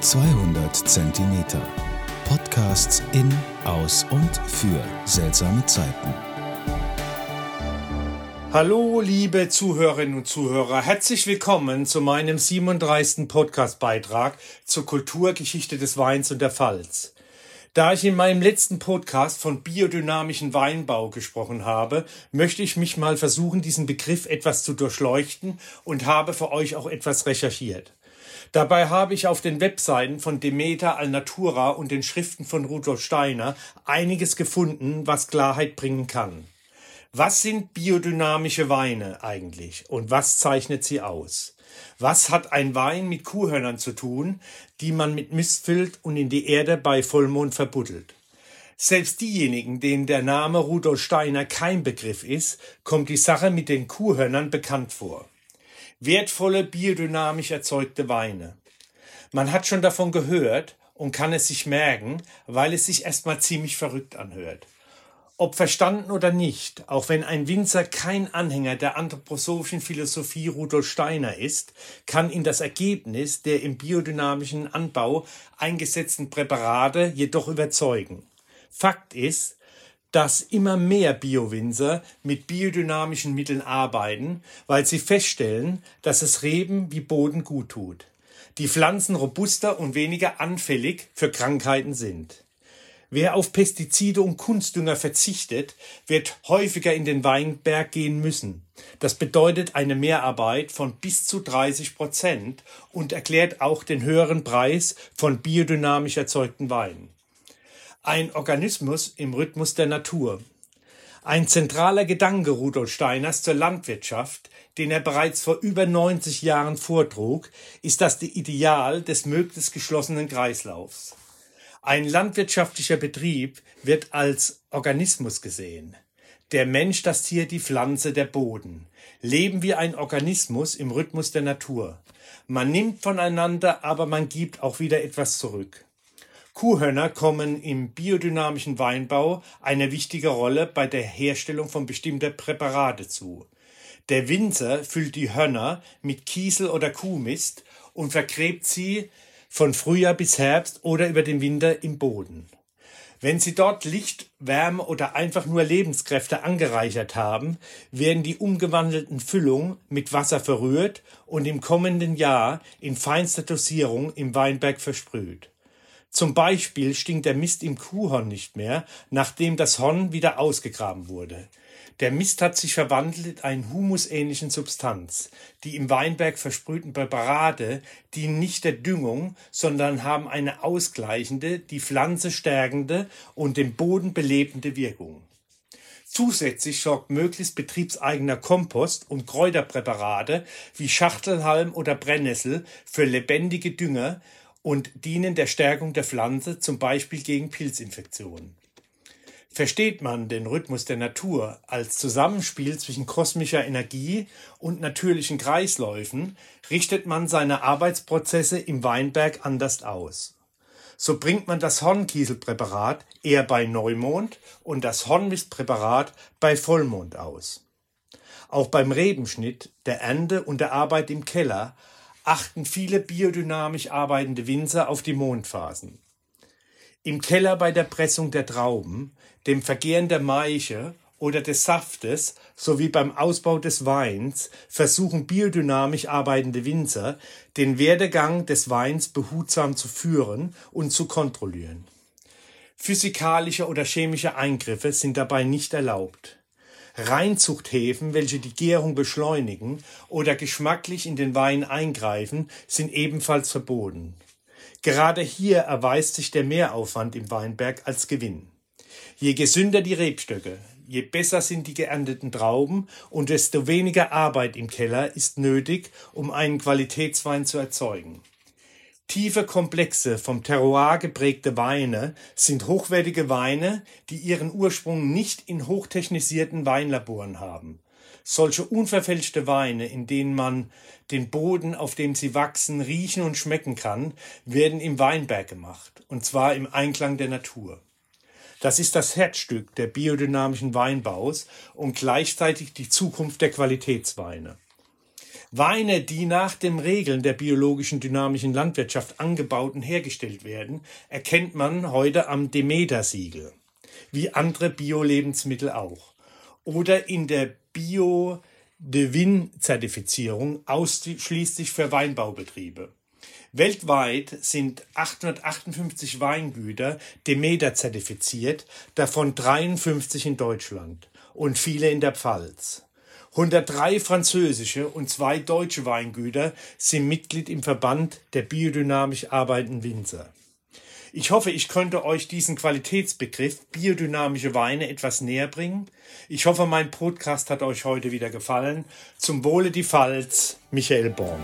200 Zentimeter. Podcasts in, aus und für seltsame Zeiten. Hallo, liebe Zuhörerinnen und Zuhörer. Herzlich willkommen zu meinem 37. Podcast-Beitrag zur Kulturgeschichte des Weins und der Pfalz. Da ich in meinem letzten Podcast von biodynamischen Weinbau gesprochen habe, möchte ich mich mal versuchen, diesen Begriff etwas zu durchleuchten und habe für euch auch etwas recherchiert. Dabei habe ich auf den Webseiten von Demeter Alnatura und den Schriften von Rudolf Steiner einiges gefunden, was Klarheit bringen kann. Was sind biodynamische Weine eigentlich und was zeichnet sie aus? Was hat ein Wein mit Kuhhörnern zu tun, die man mit Mist füllt und in die Erde bei Vollmond verbuddelt? Selbst diejenigen, denen der Name Rudolf Steiner kein Begriff ist, kommt die Sache mit den Kuhhörnern bekannt vor wertvolle biodynamisch erzeugte Weine. Man hat schon davon gehört und kann es sich merken, weil es sich erstmal ziemlich verrückt anhört. Ob verstanden oder nicht, auch wenn ein Winzer kein Anhänger der anthroposophischen Philosophie Rudolf Steiner ist, kann ihn das Ergebnis der im biodynamischen Anbau eingesetzten Präparate jedoch überzeugen. Fakt ist, dass immer mehr Biowinzer mit biodynamischen Mitteln arbeiten, weil sie feststellen, dass es Reben wie Boden gut tut. Die Pflanzen robuster und weniger anfällig für Krankheiten sind. Wer auf Pestizide und Kunstdünger verzichtet, wird häufiger in den Weinberg gehen müssen. Das bedeutet eine Mehrarbeit von bis zu 30 Prozent und erklärt auch den höheren Preis von biodynamisch erzeugten Weinen ein Organismus im Rhythmus der Natur. Ein zentraler Gedanke Rudolf Steiners zur Landwirtschaft, den er bereits vor über 90 Jahren vortrug, ist das Ideal des möglichst geschlossenen Kreislaufs. Ein landwirtschaftlicher Betrieb wird als Organismus gesehen. Der Mensch, das Tier, die Pflanze, der Boden. Leben wie ein Organismus im Rhythmus der Natur. Man nimmt voneinander, aber man gibt auch wieder etwas zurück. Kuhhörner kommen im biodynamischen Weinbau eine wichtige Rolle bei der Herstellung von bestimmter Präparate zu. Der Winzer füllt die Hörner mit Kiesel oder Kuhmist und vergräbt sie von Frühjahr bis Herbst oder über den Winter im Boden. Wenn sie dort Licht, Wärme oder einfach nur Lebenskräfte angereichert haben, werden die umgewandelten Füllungen mit Wasser verrührt und im kommenden Jahr in feinster Dosierung im Weinberg versprüht. Zum Beispiel stinkt der Mist im Kuhhorn nicht mehr, nachdem das Horn wieder ausgegraben wurde. Der Mist hat sich verwandelt in einen humusähnlichen Substanz. Die im Weinberg versprühten Präparate dienen nicht der Düngung, sondern haben eine ausgleichende, die Pflanze stärkende und den Boden belebende Wirkung. Zusätzlich sorgt möglichst betriebseigener Kompost und Kräuterpräparate wie Schachtelhalm oder Brennnessel für lebendige Dünger und dienen der Stärkung der Pflanze, zum Beispiel gegen Pilzinfektionen. Versteht man den Rhythmus der Natur als Zusammenspiel zwischen kosmischer Energie und natürlichen Kreisläufen, richtet man seine Arbeitsprozesse im Weinberg anders aus. So bringt man das Hornkieselpräparat eher bei Neumond und das Hornmistpräparat bei Vollmond aus. Auch beim Rebenschnitt, der Ernte und der Arbeit im Keller achten viele biodynamisch arbeitende Winzer auf die Mondphasen. Im Keller bei der Pressung der Trauben, dem Vergehren der Maische oder des Saftes sowie beim Ausbau des Weins versuchen biodynamisch arbeitende Winzer, den Werdegang des Weins behutsam zu führen und zu kontrollieren. Physikalische oder chemische Eingriffe sind dabei nicht erlaubt. Reinzuchthäfen, welche die Gärung beschleunigen oder geschmacklich in den Wein eingreifen, sind ebenfalls verboten. Gerade hier erweist sich der Mehraufwand im Weinberg als Gewinn. Je gesünder die Rebstöcke, je besser sind die geernteten Trauben und desto weniger Arbeit im Keller ist nötig, um einen Qualitätswein zu erzeugen. Tiefe, komplexe, vom Terroir geprägte Weine sind hochwertige Weine, die ihren Ursprung nicht in hochtechnisierten Weinlaboren haben. Solche unverfälschte Weine, in denen man den Boden, auf dem sie wachsen, riechen und schmecken kann, werden im Weinberg gemacht, und zwar im Einklang der Natur. Das ist das Herzstück der biodynamischen Weinbaus und gleichzeitig die Zukunft der Qualitätsweine. Weine, die nach den Regeln der biologischen dynamischen Landwirtschaft angebaut und hergestellt werden, erkennt man heute am Demeter-Siegel, wie andere Bio-Lebensmittel auch. Oder in der Bio de Win-Zertifizierung ausschließlich für Weinbaubetriebe. Weltweit sind 858 Weingüter Demeter zertifiziert, davon 53 in Deutschland und viele in der Pfalz. 103 französische und zwei deutsche Weingüter sind Mitglied im Verband der biodynamisch arbeitenden Winzer. Ich hoffe, ich konnte euch diesen Qualitätsbegriff biodynamische Weine etwas näher bringen. Ich hoffe, mein Podcast hat euch heute wieder gefallen. Zum Wohle die Pfalz, Michael Born.